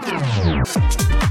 After.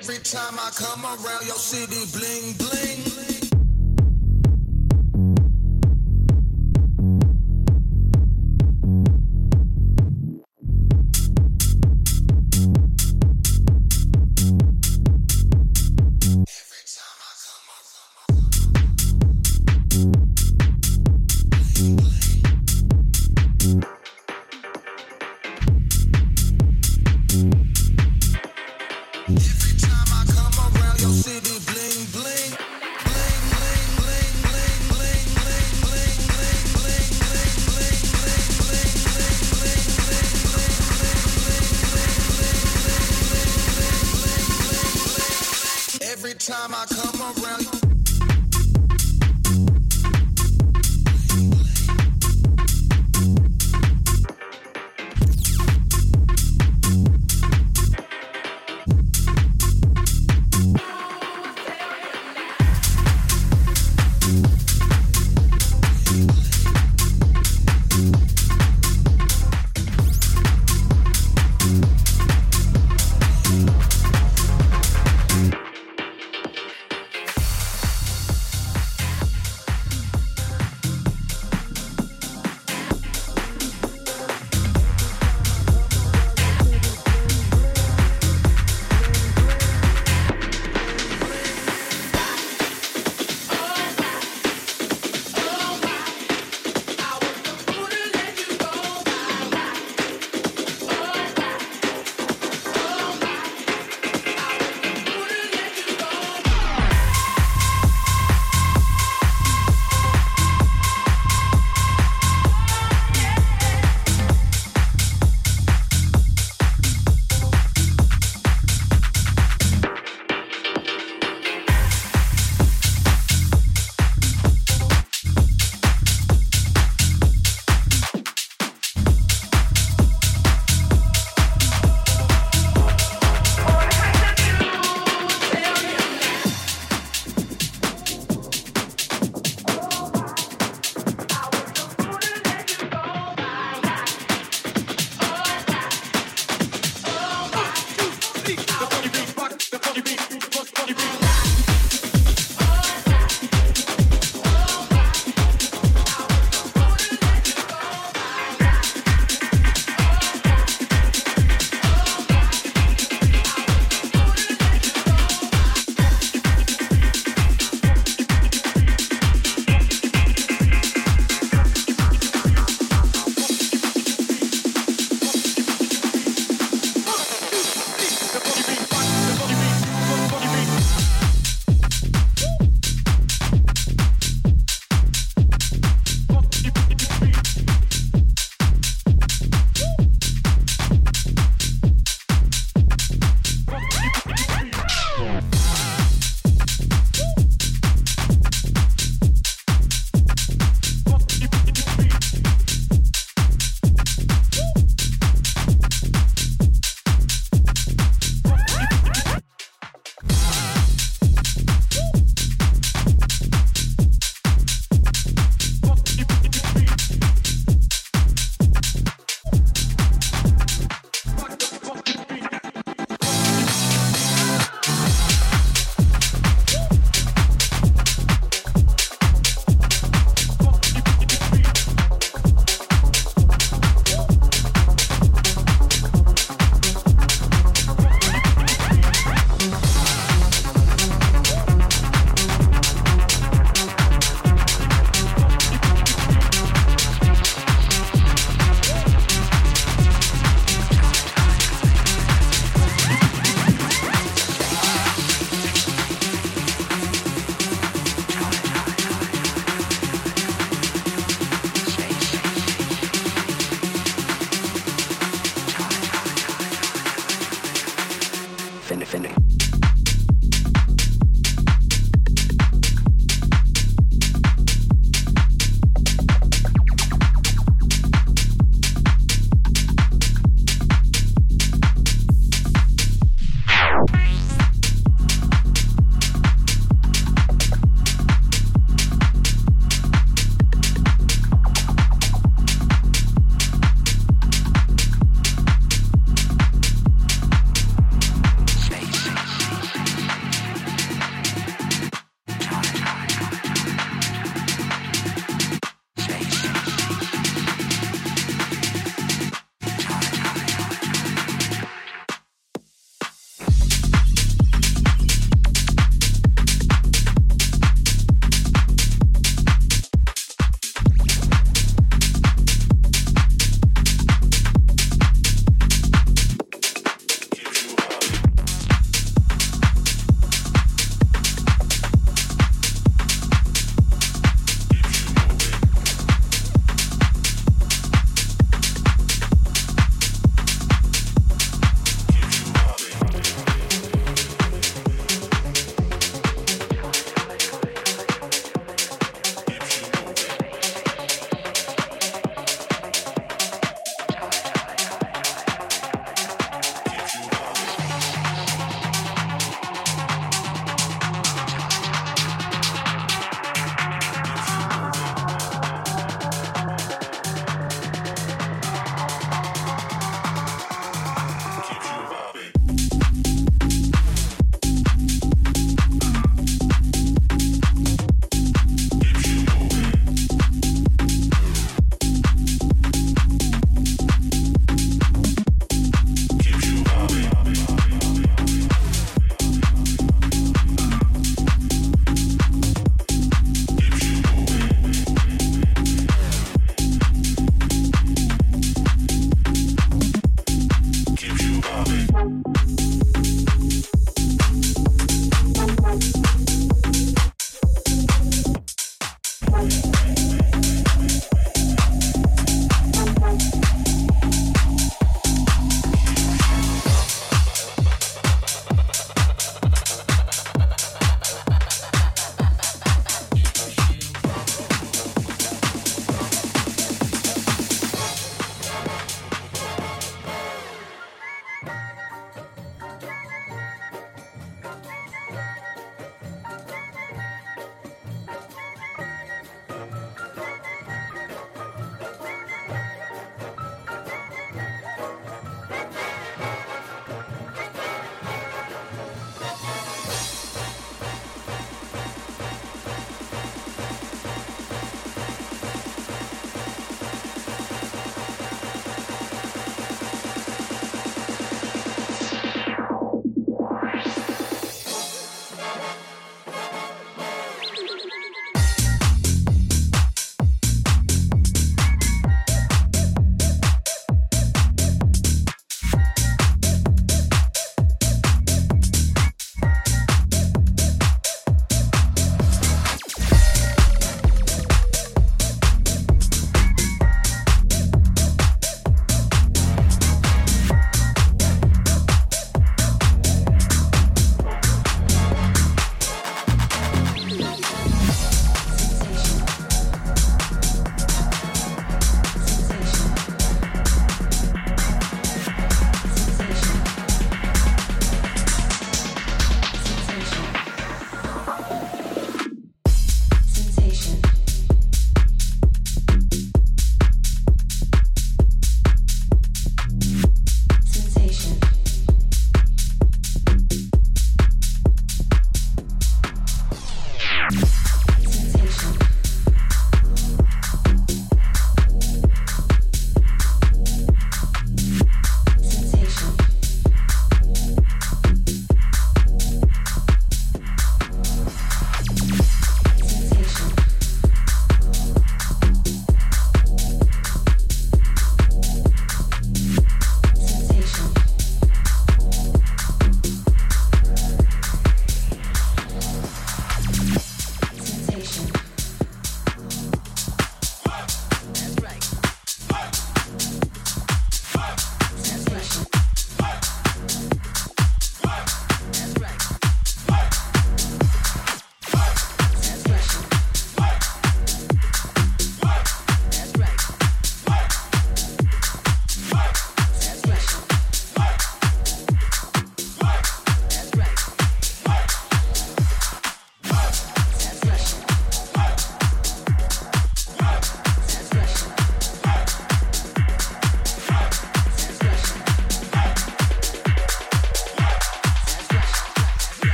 Every time I come around your city, bling bling.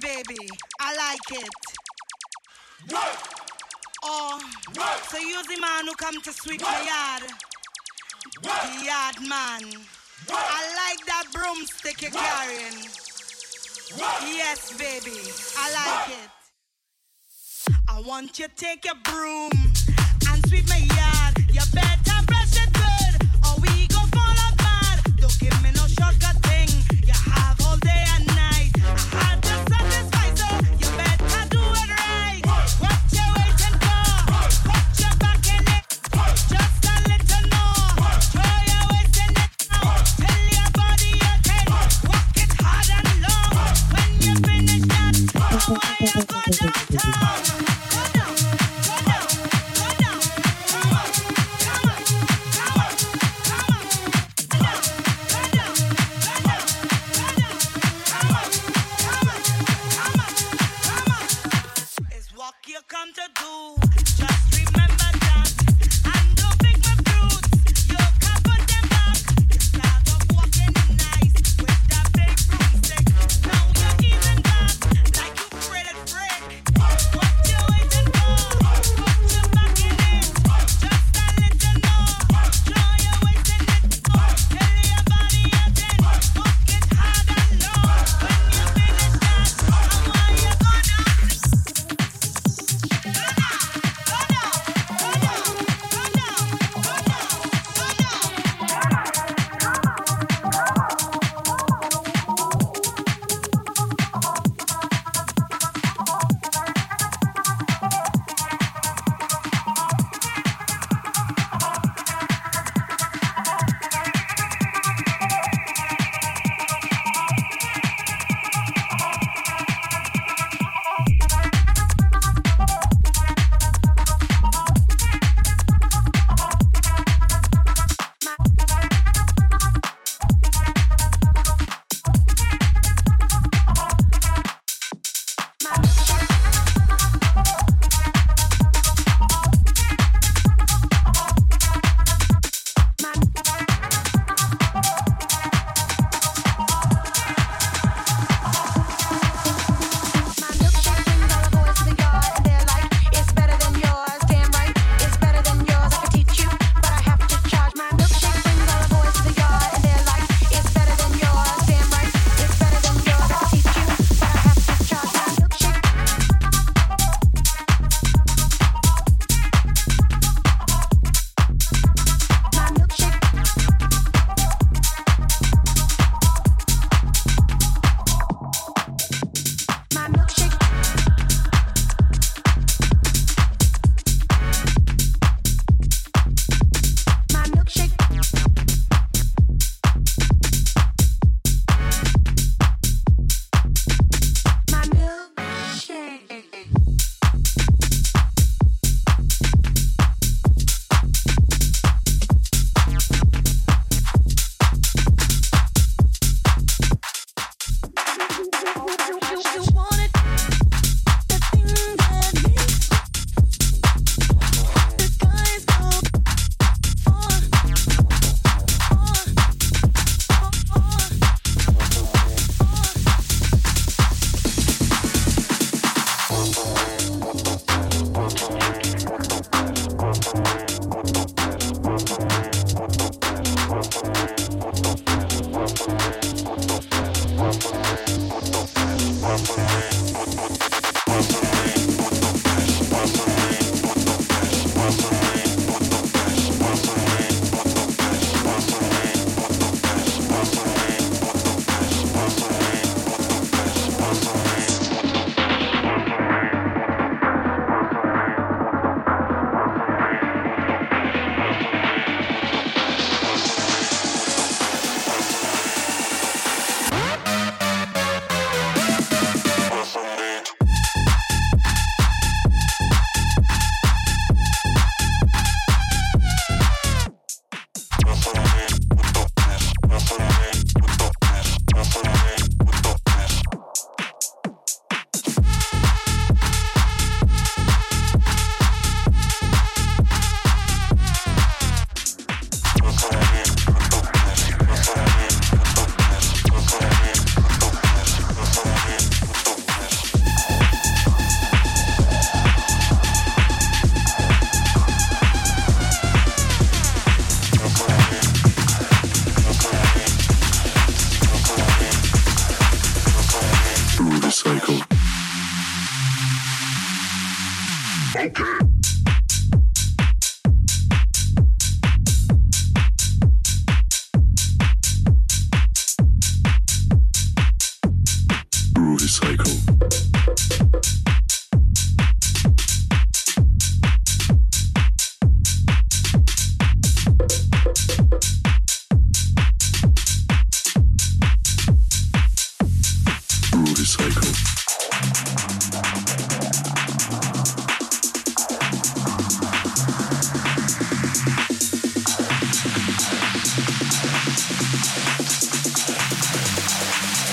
baby. I like it. Work. Oh, Work. so you the man who come to sweep Work. my yard. Work. The yard man. Work. I like that broomstick you're carrying. Yes, baby. I like it. I want you to take your broom and sweep my yard. You better brush it good.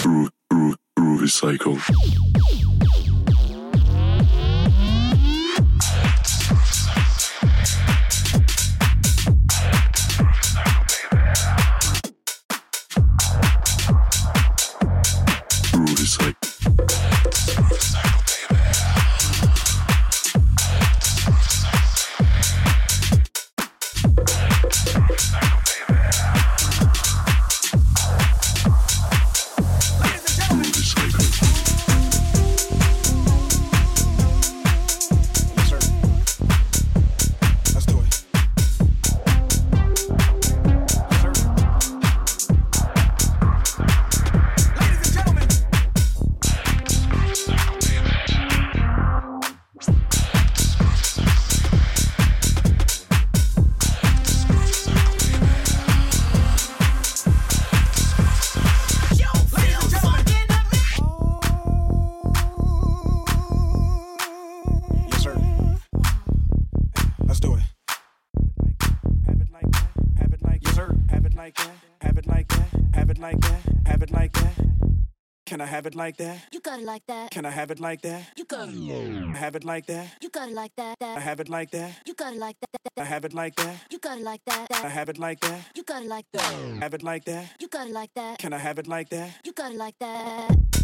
Groove, groove. Have it like that? You got it like that. Can I have it like that? You got it. Have it like that? You got it like that. I have it like that. You got it like that. I have it like that. You got it like that. I have it like that. You got it like that. Have it like that. You got it like that. Can I have it like that? You got it like that.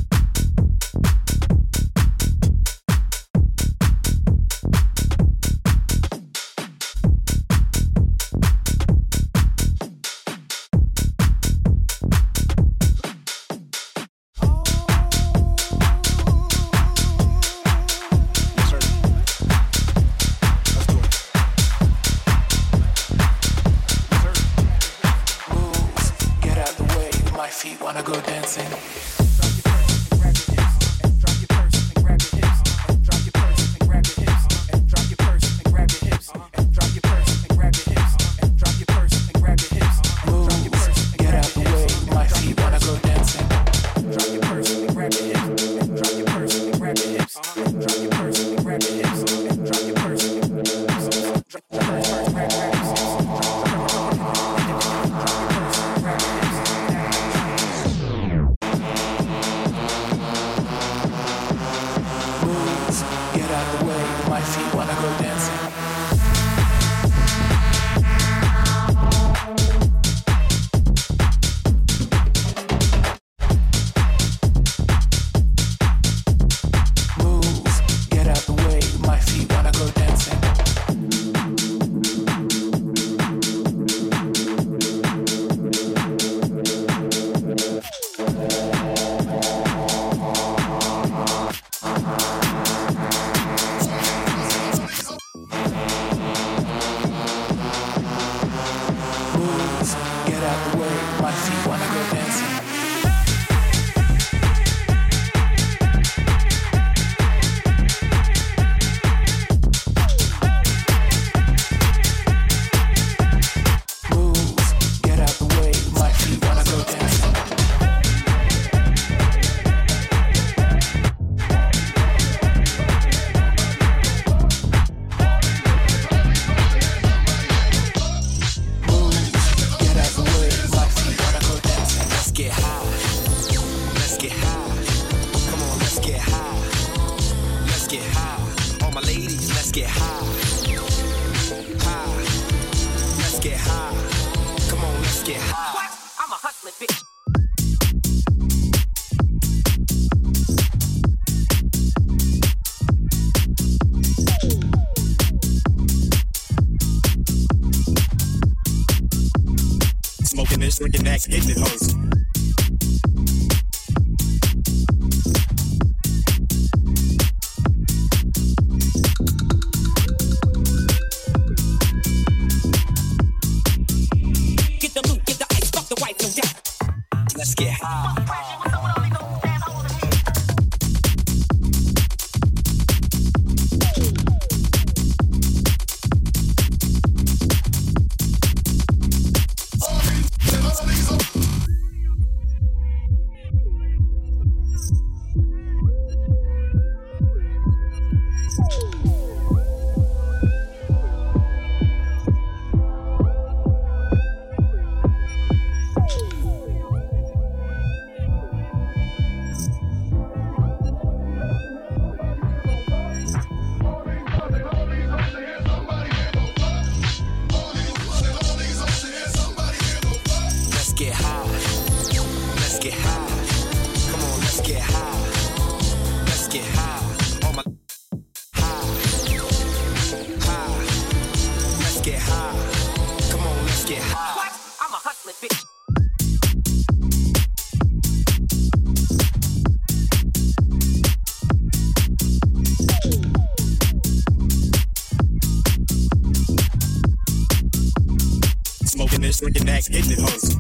That, getting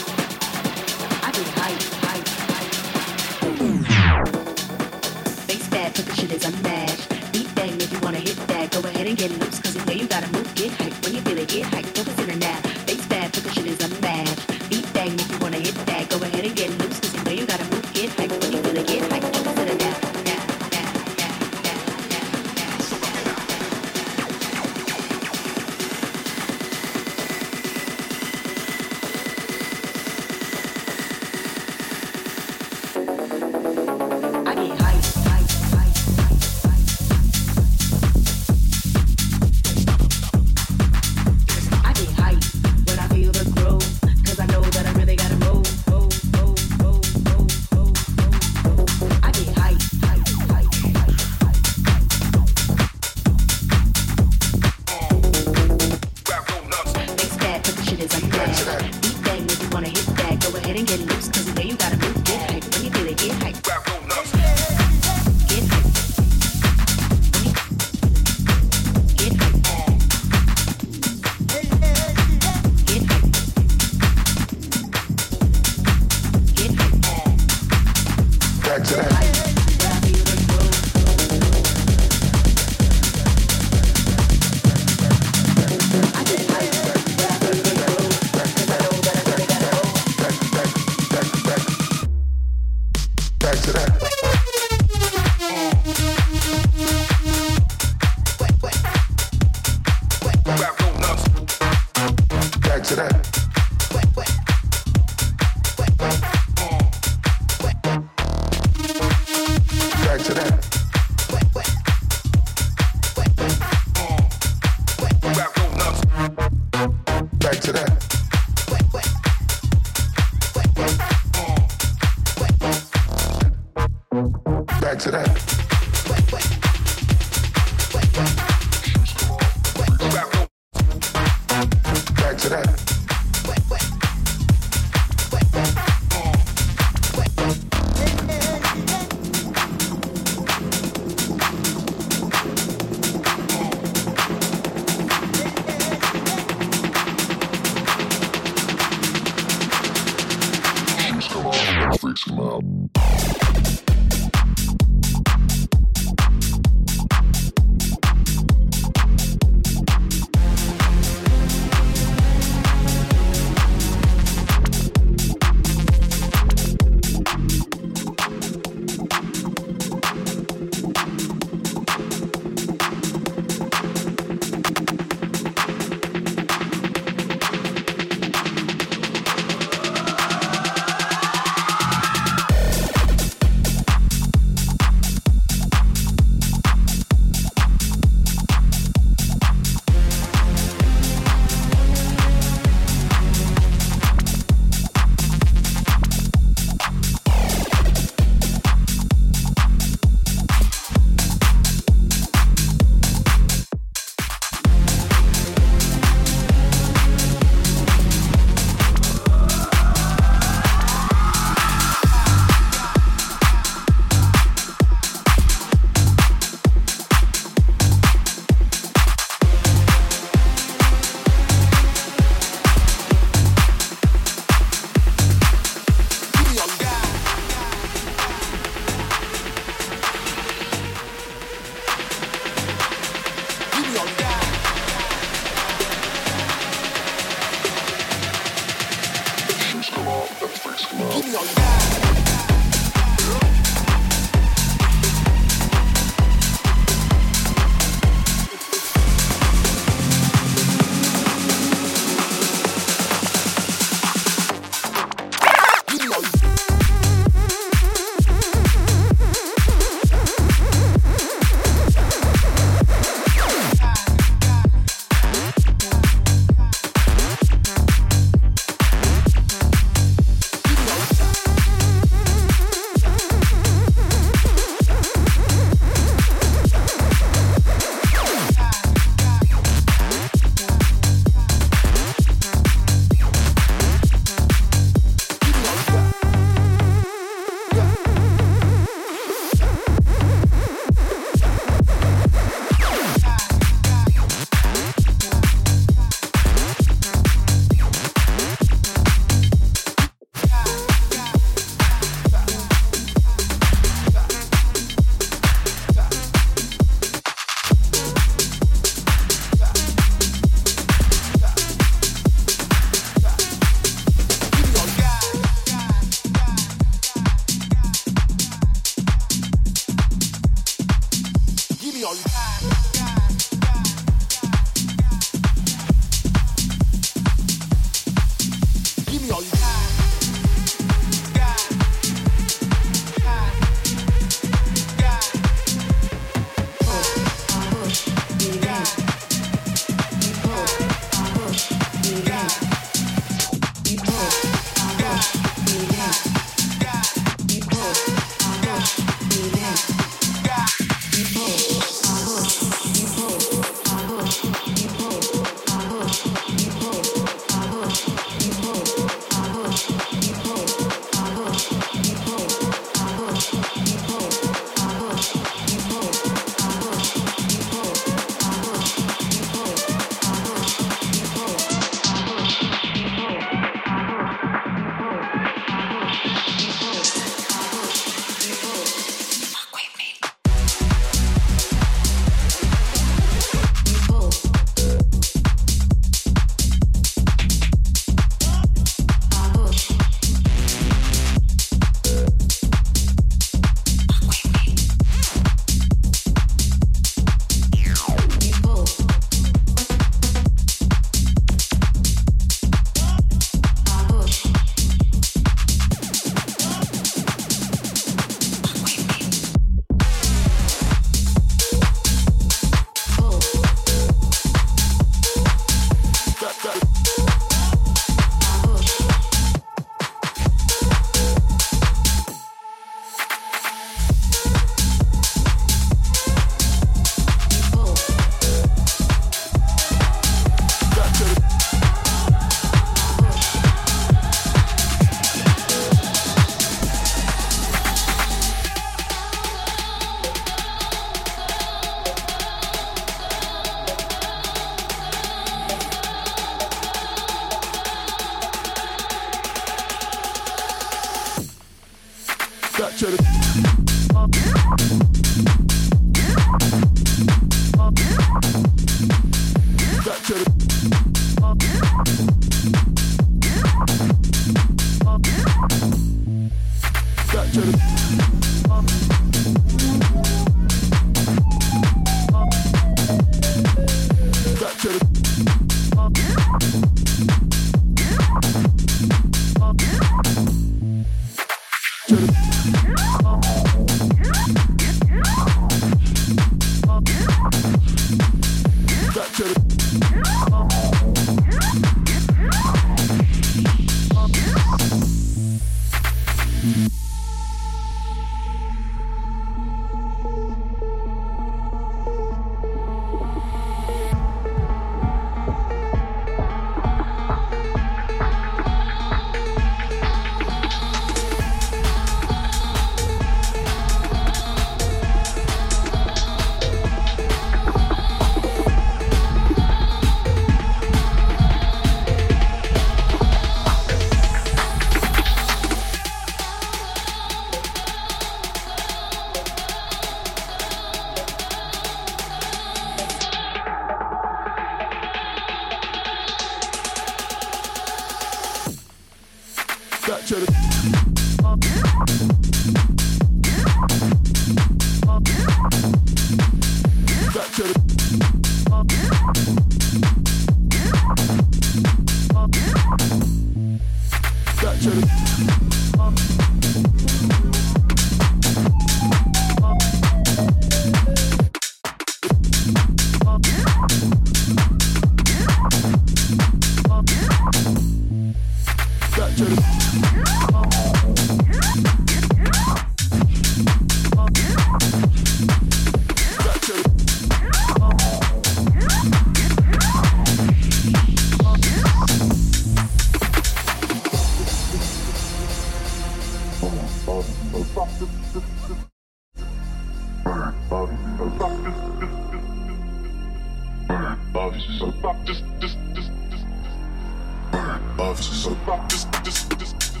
Officer, so fuck this, this, this, this.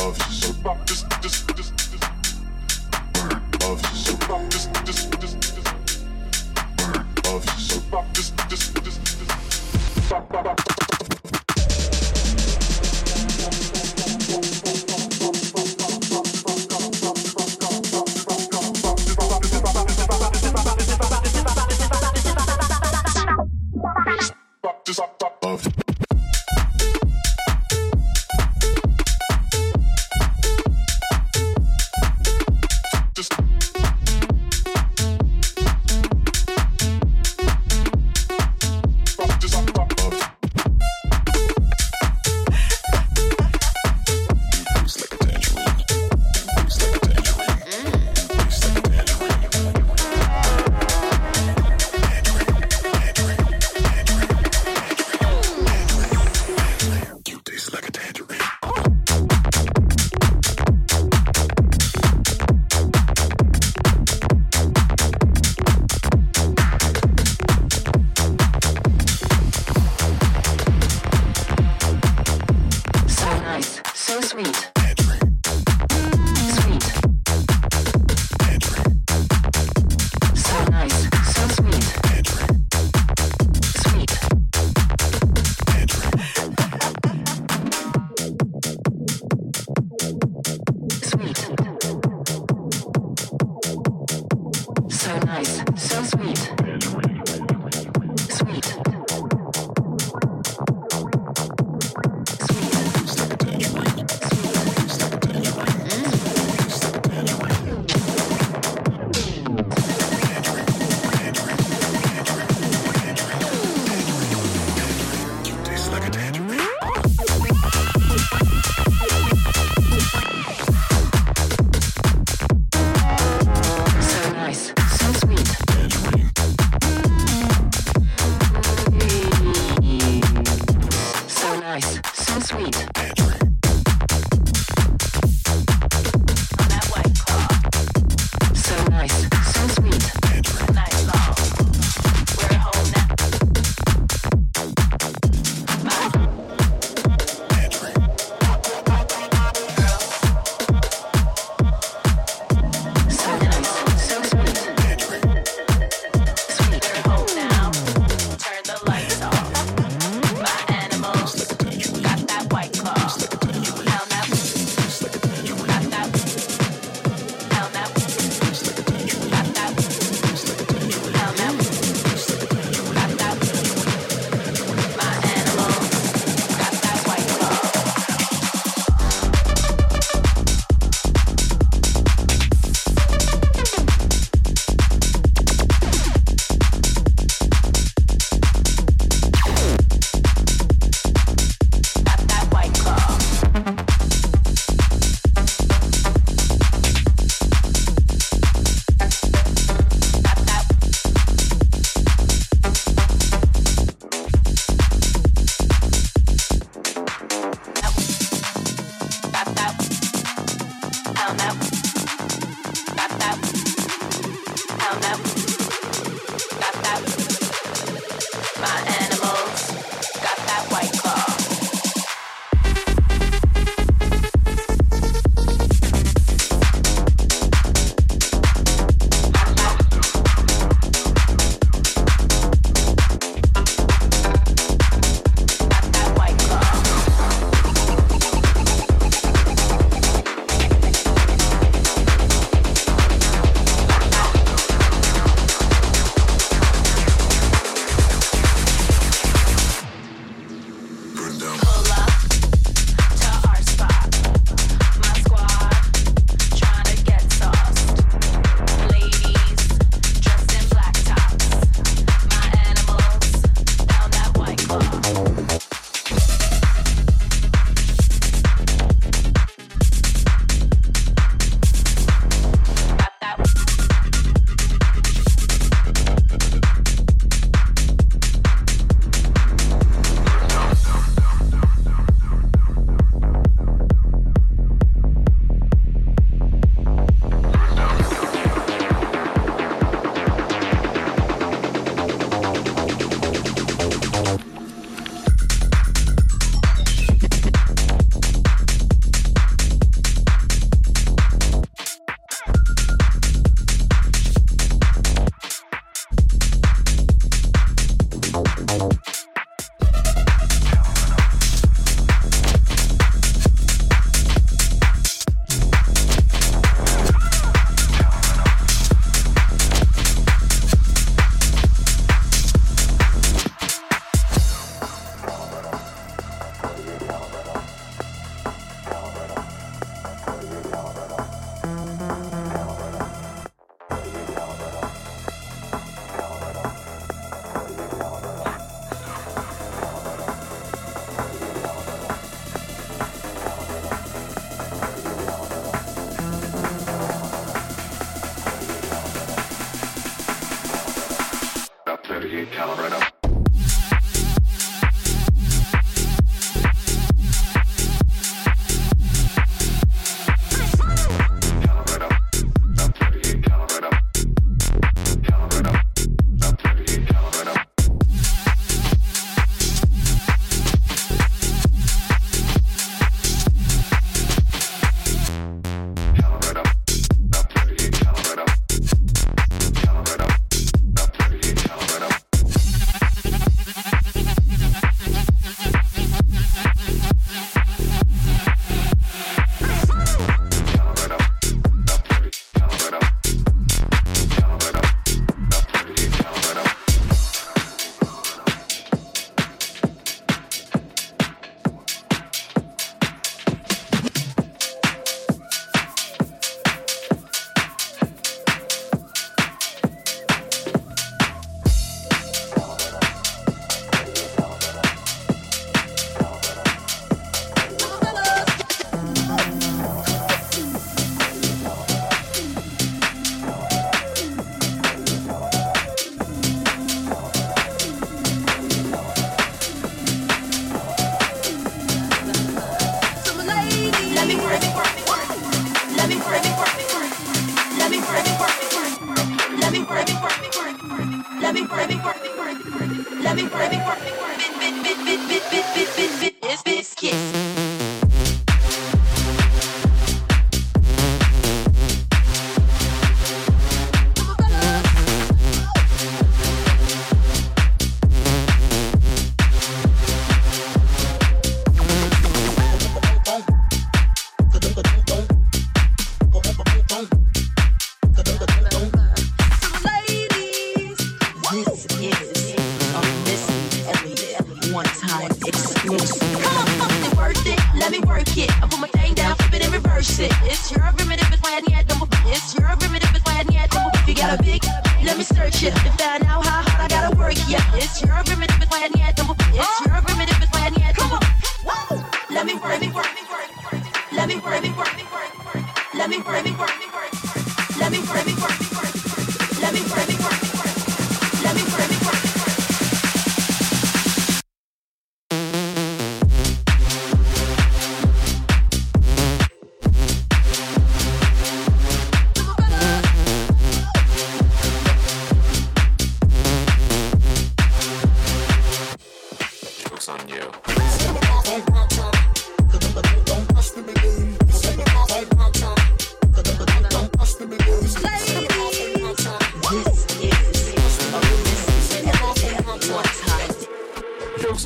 Officer, so fuck this, this, this.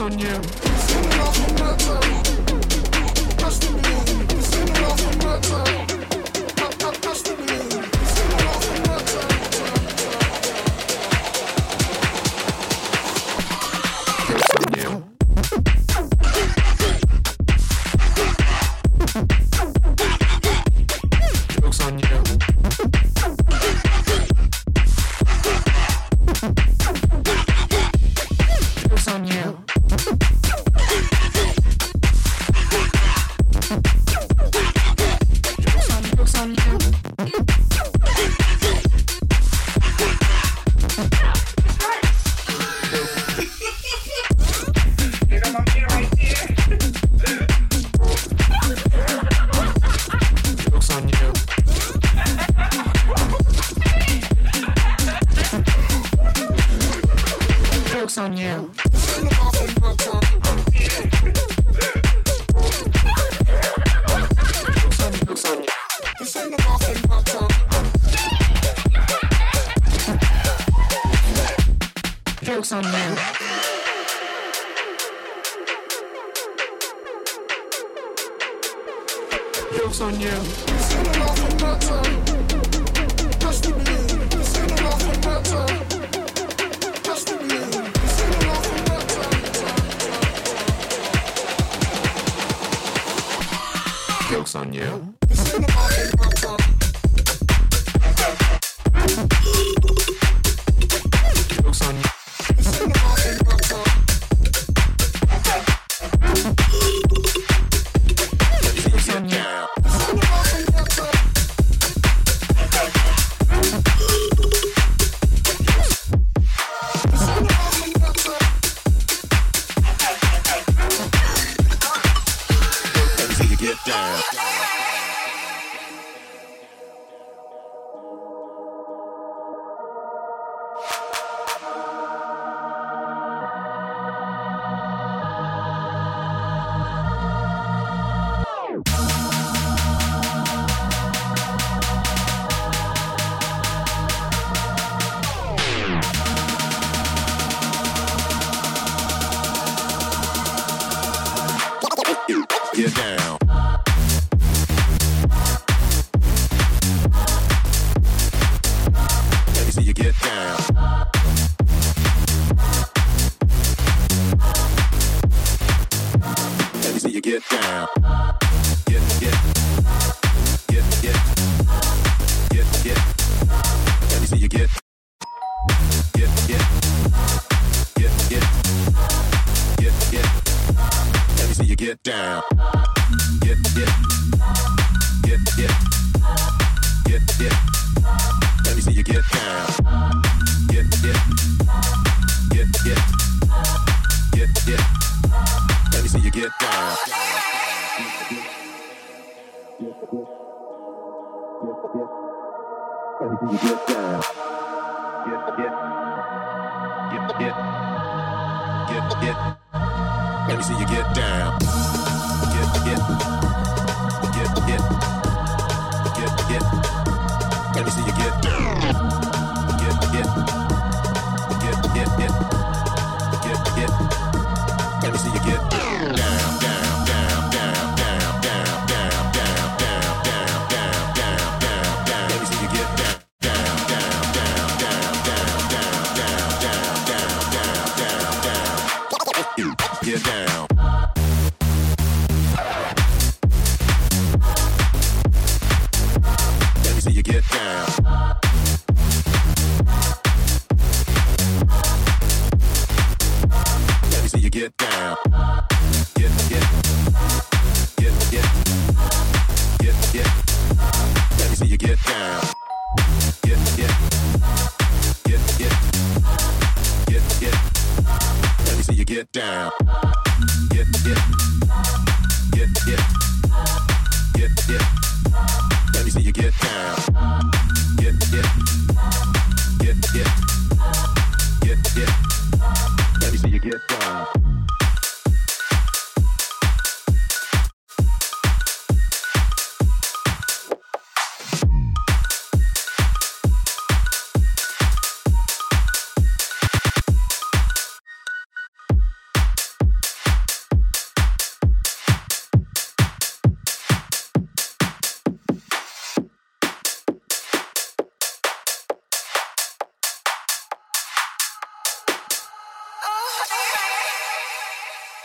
on you. Send it off on get, get. Let me see you get down. Get, get.